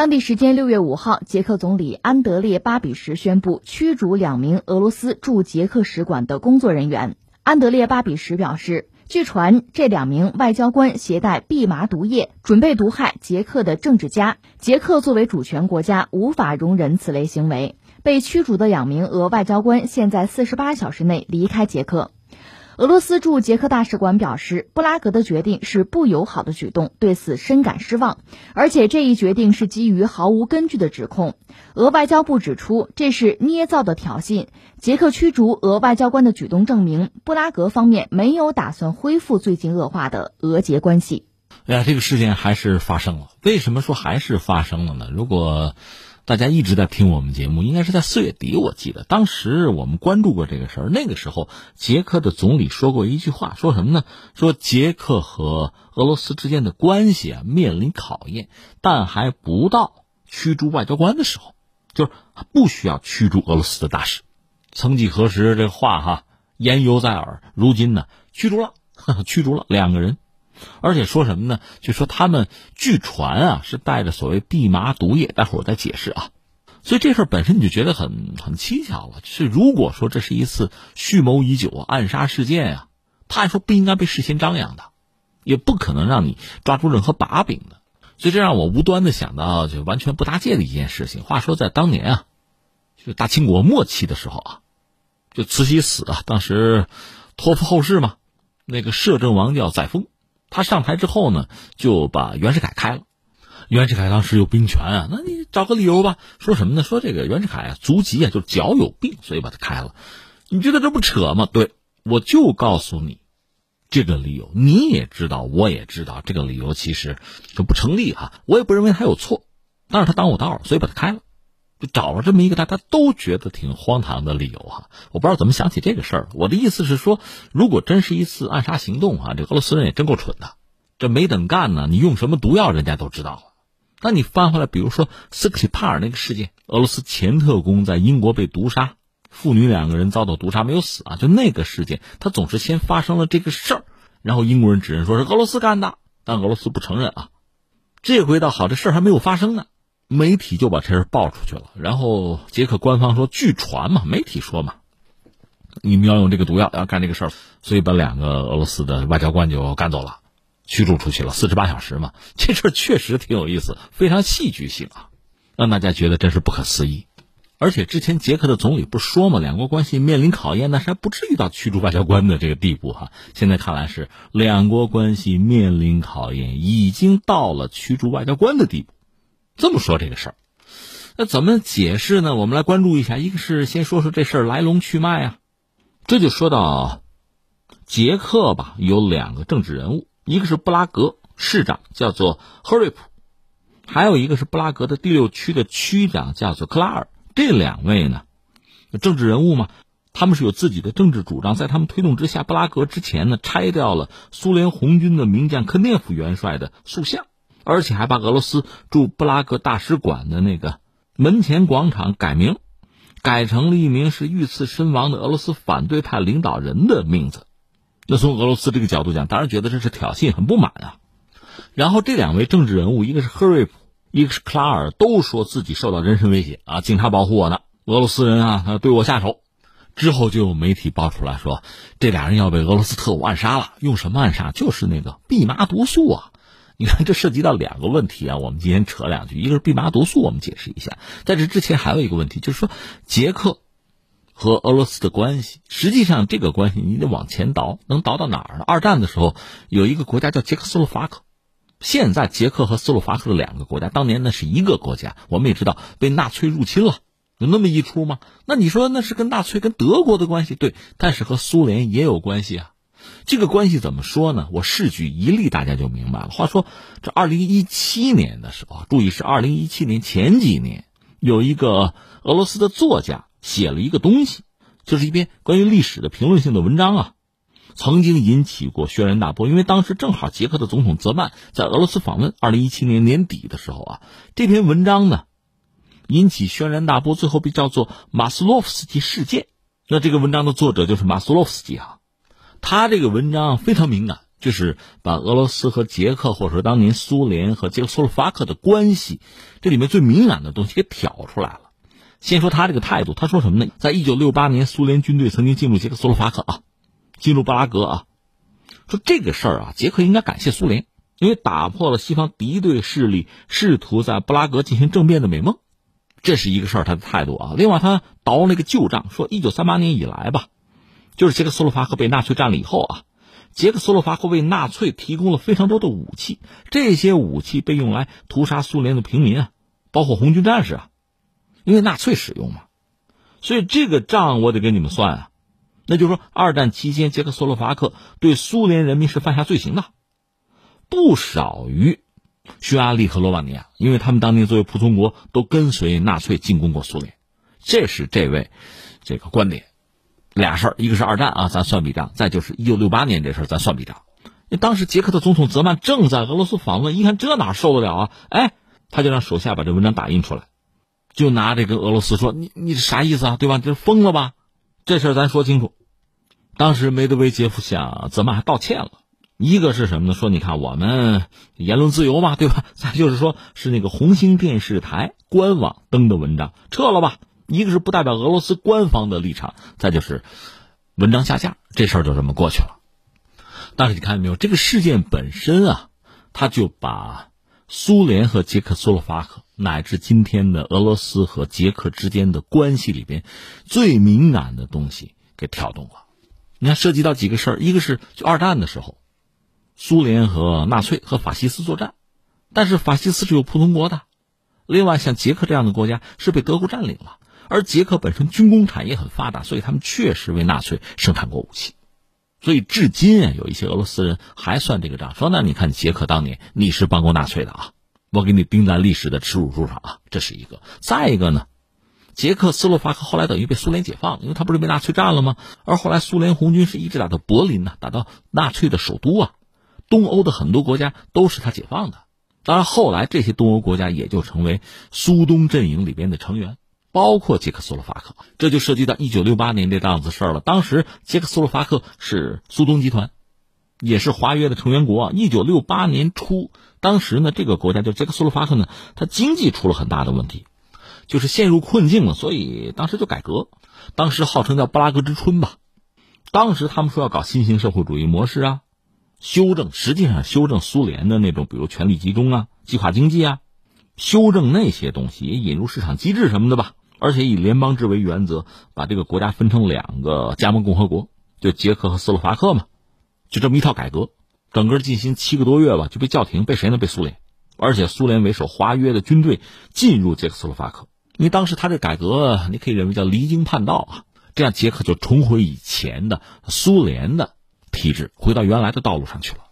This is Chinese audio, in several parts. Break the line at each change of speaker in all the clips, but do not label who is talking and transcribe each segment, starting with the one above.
当地时间六月五号，捷克总理安德烈·巴比什宣布驱逐两名俄罗斯驻捷克使馆的工作人员。安德烈·巴比什表示，据传这两名外交官携带蓖麻毒液，准备毒害捷克的政治家。捷克作为主权国家，无法容忍此类行为。被驱逐的两名俄外交官现在四十八小时内离开捷克。俄罗斯驻捷克大使馆表示，布拉格的决定是不友好的举动，对此深感失望，而且这一决定是基于毫无根据的指控。俄外交部指出，这是捏造的挑衅。捷克驱逐俄外交官的举动证明，布拉格方面没有打算恢复最近恶化的俄捷关系。
哎呀，这个事件还是发生了。为什么说还是发生了呢？如果。大家一直在听我们节目，应该是在四月底，我记得当时我们关注过这个事儿。那个时候，捷克的总理说过一句话，说什么呢？说捷克和俄罗斯之间的关系啊面临考验，但还不到驱逐外交官的时候，就是不需要驱逐俄罗斯的大使。曾几何时，这话哈言犹在耳。如今呢，驱逐了，驱逐了两个人。而且说什么呢？就说他们据传啊是带着所谓蓖麻毒液，待会儿我再解释啊。所以这事儿本身你就觉得很很蹊跷了。是如果说这是一次蓄谋已久暗杀事件啊，他还说不应该被事先张扬的，也不可能让你抓住任何把柄的。所以这让我无端的想到就完全不搭界的一件事情。话说在当年啊，就大清国末期的时候啊，就慈禧死啊，当时托付后事嘛，那个摄政王叫载沣。他上台之后呢，就把袁世凯开了。袁世凯当时有兵权啊，那你找个理由吧。说什么呢？说这个袁世凯啊，足疾啊，就脚有病，所以把他开了。你觉得这不扯吗？对，我就告诉你这个理由。你也知道，我也知道，这个理由其实就不成立哈。我也不认为他有错，但是他挡我道，所以把他开了。就找了这么一个大家都觉得挺荒唐的理由哈，我不知道怎么想起这个事儿。我的意思是说，如果真是一次暗杀行动啊，这俄罗斯人也真够蠢的，这没等干呢，你用什么毒药人家都知道了。那你翻回来，比如说斯克里帕尔那个事件，俄罗斯前特工在英国被毒杀，父女两个人遭到毒杀没有死啊，就那个事件，他总是先发生了这个事儿，然后英国人指认说是俄罗斯干的，但俄罗斯不承认啊。这回倒好，这事儿还没有发生呢。媒体就把这事爆出去了，然后捷克官方说，据传嘛，媒体说嘛，你们要用这个毒药要干这个事儿，所以把两个俄罗斯的外交官就赶走了，驱逐出去了四十八小时嘛。这事儿确实挺有意思，非常戏剧性啊，让大家觉得真是不可思议。而且之前捷克的总理不是说嘛，两国关系面临考验，那还不至于到驱逐外交官的这个地步哈。现在看来是两国关系面临考验，已经到了驱逐外交官的地步。这么说这个事儿，那怎么解释呢？我们来关注一下。一个是先说说这事儿来龙去脉啊，这就说到捷克吧，有两个政治人物，一个是布拉格市长，叫做赫瑞普，还有一个是布拉格的第六区的区长，叫做克拉尔。这两位呢，政治人物嘛，他们是有自己的政治主张，在他们推动之下，布拉格之前呢拆掉了苏联红军的名将科涅夫元帅的塑像。而且还把俄罗斯驻布拉格大使馆的那个门前广场改名，改成了一名是遇刺身亡的俄罗斯反对派领导人的名字。那从俄罗斯这个角度讲，当然觉得这是挑衅，很不满啊。然后这两位政治人物，一个是赫瑞普，一个是克拉尔，都说自己受到人身威胁啊，警察保护我呢，俄罗斯人啊，他对我下手。之后就有媒体爆出来说，这俩人要被俄罗斯特务暗杀了，用什么暗杀？就是那个蓖麻毒素啊。你看，这涉及到两个问题啊。我们今天扯两句，一个是蓖麻毒素，我们解释一下。在这之前还有一个问题，就是说捷克和俄罗斯的关系。实际上，这个关系你得往前倒，能倒到哪儿呢？二战的时候有一个国家叫捷克斯洛伐克，现在捷克和斯洛伐克的两个国家，当年那是一个国家。我们也知道被纳粹入侵了，有那么一出吗？那你说那是跟纳粹跟德国的关系对，但是和苏联也有关系啊。这个关系怎么说呢？我试举一例，大家就明白了。话说，这二零一七年的时候，注意是二零一七年前几年，有一个俄罗斯的作家写了一个东西，就是一篇关于历史的评论性的文章啊，曾经引起过轩然大波。因为当时正好捷克的总统泽曼在俄罗斯访问，二零一七年年底的时候啊，这篇文章呢引起轩然大波，最后被叫做马斯洛夫斯基事件。那这个文章的作者就是马斯洛夫斯基啊。他这个文章非常敏感，就是把俄罗斯和捷克，或者说当年苏联和捷克斯洛伐克的关系，这里面最敏感的东西给挑出来了。先说他这个态度，他说什么呢？在一九六八年，苏联军队曾经进入捷克斯洛伐克啊，进入布拉格啊，说这个事儿啊，捷克应该感谢苏联，因为打破了西方敌对势力试图在布拉格进行政变的美梦，这是一个事儿，他的态度啊。另外，他倒那个旧账，说一九三八年以来吧，就是捷克斯洛伐克被纳粹占了以后啊。捷克斯洛伐克为纳粹提供了非常多的武器，这些武器被用来屠杀苏联的平民啊，包括红军战士啊，因为纳粹使用嘛，所以这个账我得给你们算啊。那就是说，二战期间捷克斯洛伐克对苏联人民是犯下罪行的，不少于匈牙利和罗马尼亚，因为他们当年作为仆从国都跟随纳粹进攻过苏联，这是这位这个观点。俩事儿，一个是二战啊，咱算笔账；再就是一九六八年这事儿，咱算笔账。那当时捷克的总统泽曼正在俄罗斯访问，一看这哪受得了啊？哎，他就让手下把这文章打印出来，就拿这个俄罗斯说：“你你啥意思啊？对吧？这疯了吧？这事儿咱说清楚。”当时梅德韦杰夫向泽曼还道歉了，一个是什么呢？说你看我们言论自由嘛，对吧？再就是说是那个红星电视台官网登的文章，撤了吧。一个是不代表俄罗斯官方的立场，再就是文章下架，这事儿就这么过去了。但是你看见没有，这个事件本身啊，他就把苏联和捷克斯洛伐克乃至今天的俄罗斯和捷克之间的关系里边最敏感的东西给挑动了。你看，涉及到几个事儿，一个是就二战的时候，苏联和纳粹和法西斯作战，但是法西斯是有普通国的，另外像捷克这样的国家是被德国占领了。而捷克本身军工产业很发达，所以他们确实为纳粹生产过武器，所以至今啊，有一些俄罗斯人还算这个账，说那你看捷克当年你是帮过纳粹的啊，我给你钉在历史的耻辱柱上啊，这是一个。再一个呢，捷克斯洛伐克后来等于被苏联解放，因为他不是被纳粹占了吗？而后来苏联红军是一直打到柏林呢，打到纳粹的首都啊，东欧的很多国家都是他解放的。当然后来这些东欧国家也就成为苏东阵营里边的成员。包括捷克斯洛伐克，这就涉及到一九六八年这档子事儿了。当时捷克斯洛伐克是苏东集团，也是华约的成员国。一九六八年初，当时呢，这个国家就捷克斯洛伐克呢，它经济出了很大的问题，就是陷入困境了。所以当时就改革，当时号称叫布拉格之春吧。当时他们说要搞新型社会主义模式啊，修正，实际上修正苏联的那种，比如权力集中啊、计划经济啊，修正那些东西，也引入市场机制什么的吧。而且以联邦制为原则，把这个国家分成两个加盟共和国，就捷克和斯洛伐克嘛，就这么一套改革，整个进行七个多月吧，就被叫停，被谁呢？被苏联，而且苏联为首华约的军队进入捷克斯洛伐克，因为当时他这改革，你可以认为叫离经叛道啊，这样捷克就重回以前的苏联的体制，回到原来的道路上去了。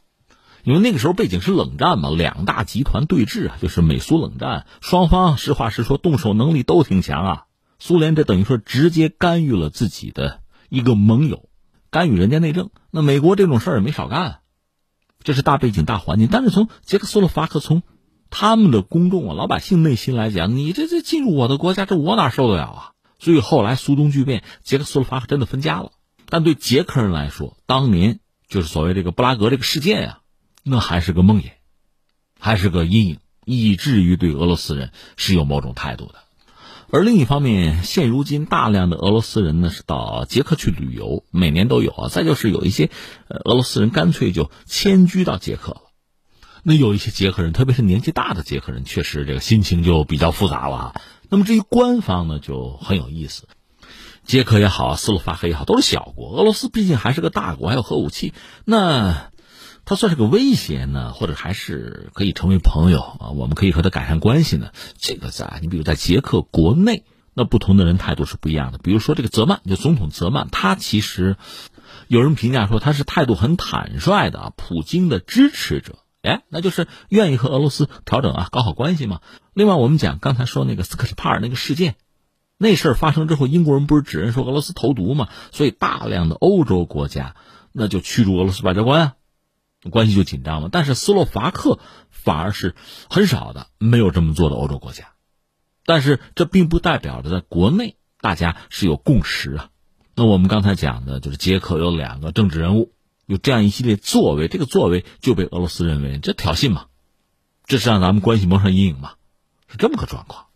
因为那个时候背景是冷战嘛，两大集团对峙啊，就是美苏冷战，双方实话实说，动手能力都挺强啊。苏联这等于说直接干预了自己的一个盟友，干预人家内政。那美国这种事儿也没少干，这是大背景大环境。但是从捷克斯洛伐克从他们的公众啊老百姓内心来讲，你这这进入我的国家，这我哪受得了啊？所以后来苏东剧变，捷克斯洛伐克真的分家了。但对捷克人来说，当年就是所谓这个布拉格这个事件呀。那还是个梦魇，还是个阴影，以至于对俄罗斯人是有某种态度的。而另一方面，现如今大量的俄罗斯人呢是到捷克去旅游，每年都有啊。再就是有一些俄罗斯人干脆就迁居到捷克了。那有一些捷克人，特别是年纪大的捷克人，确实这个心情就比较复杂了啊。那么至于官方呢，就很有意思。捷克也好，斯洛伐克也好，都是小国。俄罗斯毕竟还是个大国，还有核武器。那。他算是个威胁呢，或者还是可以成为朋友啊？我们可以和他改善关系呢。这个在你比如在捷克国内，那不同的人态度是不一样的。比如说这个泽曼，就总统泽曼，他其实有人评价说他是态度很坦率的，普京的支持者。哎，那就是愿意和俄罗斯调整啊，搞好关系嘛。另外，我们讲刚才说那个斯克里帕尔那个事件，那事儿发生之后，英国人不是指认说俄罗斯投毒嘛？所以大量的欧洲国家那就驱逐俄罗斯外交官啊。关系就紧张了，但是斯洛伐克反而是很少的没有这么做的欧洲国家，但是这并不代表着在国内大家是有共识啊。那我们刚才讲的就是捷克有两个政治人物，有这样一系列作为，这个作为就被俄罗斯认为这挑衅嘛，这是让咱们关系蒙上阴影嘛，是这么个状况。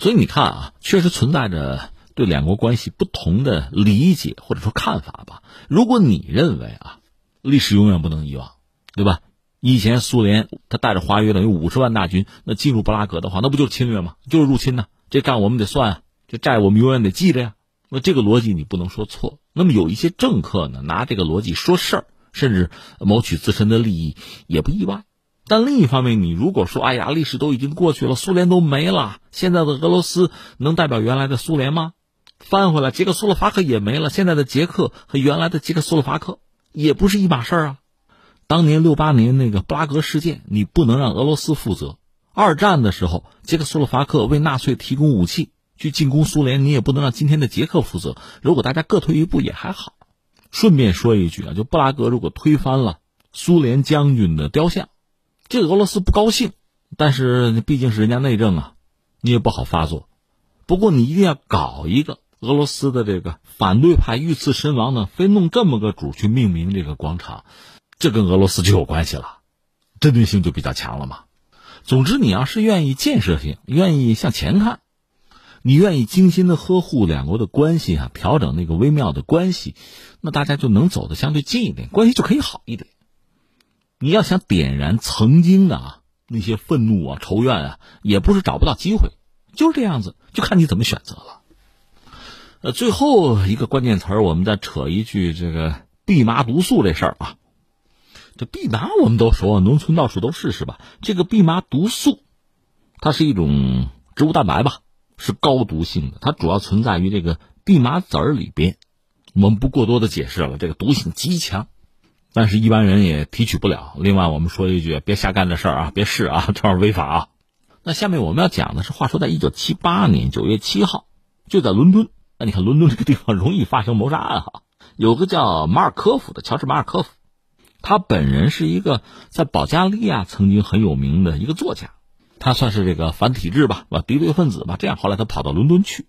所以你看啊，确实存在着对两国关系不同的理解或者说看法吧。如果你认为啊，历史永远不能遗忘，对吧？以前苏联他带着华约等于五十万大军那进入布拉格的话，那不就是侵略吗？就是入侵呢？这账我们得算啊，这债我们永远得记着呀。那这个逻辑你不能说错。那么有一些政客呢，拿这个逻辑说事儿，甚至谋取自身的利益，也不意外。但另一方面，你如果说，哎呀，历史都已经过去了，苏联都没了，现在的俄罗斯能代表原来的苏联吗？翻回来，捷克斯洛伐克也没了，现在的捷克和原来的捷克斯洛伐克也不是一码事儿啊。当年六八年那个布拉格事件，你不能让俄罗斯负责；二战的时候，捷克斯洛伐克为纳粹提供武器去进攻苏联，你也不能让今天的捷克负责。如果大家各退一步也还好。顺便说一句啊，就布拉格如果推翻了苏联将军的雕像。这个俄罗斯不高兴，但是毕竟是人家内政啊，你也不好发作。不过你一定要搞一个俄罗斯的这个反对派遇刺身亡呢，非弄这么个主去命名这个广场，这跟俄罗斯就有关系了，针对性就比较强了嘛。总之，你要是愿意建设性，愿意向前看，你愿意精心的呵护两国的关系啊，调整那个微妙的关系，那大家就能走得相对近一点，关系就可以好一点。你要想点燃曾经的啊那些愤怒啊仇怨啊，也不是找不到机会，就是这样子，就看你怎么选择了。呃，最后一个关键词儿，我们再扯一句这个蓖麻毒素这事儿啊。这蓖麻我们都说，农村到处都是是吧？这个蓖麻毒素，它是一种植物蛋白吧，是高毒性的，它主要存在于这个蓖麻籽儿里边。我们不过多的解释了，这个毒性极强。但是，一般人也提取不了。另外，我们说一句，别瞎干这事儿啊，别试啊，这玩意儿违法啊。那下面我们要讲的是，话说在一九七八年九月七号，就在伦敦。那你看，伦敦这个地方容易发生谋杀案哈。有个叫马尔科夫的乔治马尔科夫，他本人是一个在保加利亚曾经很有名的一个作家，他算是这个反体制吧，吧敌对分子吧。这样，后来他跑到伦敦去。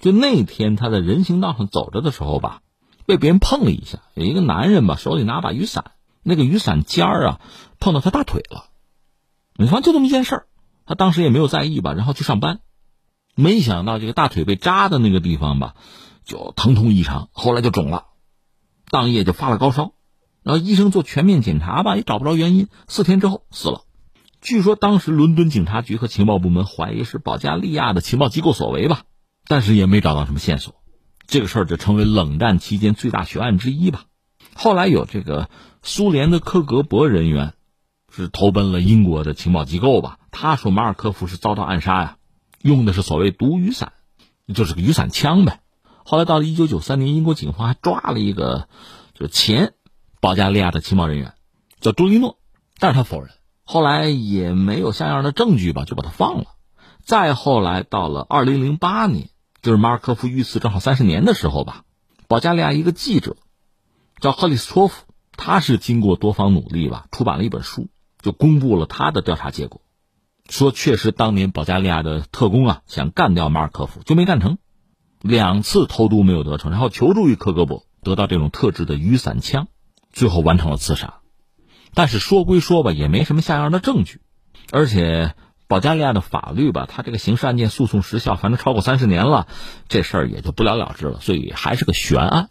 就那天他在人行道上走着的时候吧。被别人碰了一下，有一个男人吧，手里拿把雨伞，那个雨伞尖儿啊碰到他大腿了。你说就这么一件事儿，他当时也没有在意吧，然后去上班，没想到这个大腿被扎的那个地方吧，就疼痛异常，后来就肿了，当夜就发了高烧，然后医生做全面检查吧，也找不着原因，四天之后死了。据说当时伦敦警察局和情报部门怀疑是保加利亚的情报机构所为吧，但是也没找到什么线索。这个事儿就成为冷战期间最大悬案之一吧。后来有这个苏联的克格勃人员是投奔了英国的情报机构吧。他说马尔科夫是遭到暗杀呀，用的是所谓毒雨伞，就是个雨伞枪呗。后来到了一九九三年，英国警方还抓了一个就是前保加利亚的情报人员，叫朱利诺，但是他否认。后来也没有像样的证据吧，就把他放了。再后来到了二零零八年。就是马尔科夫遇刺正好三十年的时候吧，保加利亚一个记者叫赫里斯托夫，他是经过多方努力吧，出版了一本书，就公布了他的调查结果，说确实当年保加利亚的特工啊想干掉马尔科夫就没干成，两次投毒没有得逞，然后求助于克格勃，得到这种特制的雨伞枪，最后完成了刺杀。但是说归说吧，也没什么像样的证据，而且。保加利亚的法律吧，它这个刑事案件诉讼时效，反正超过三十年了，这事儿也就不了了之了，所以还是个悬案。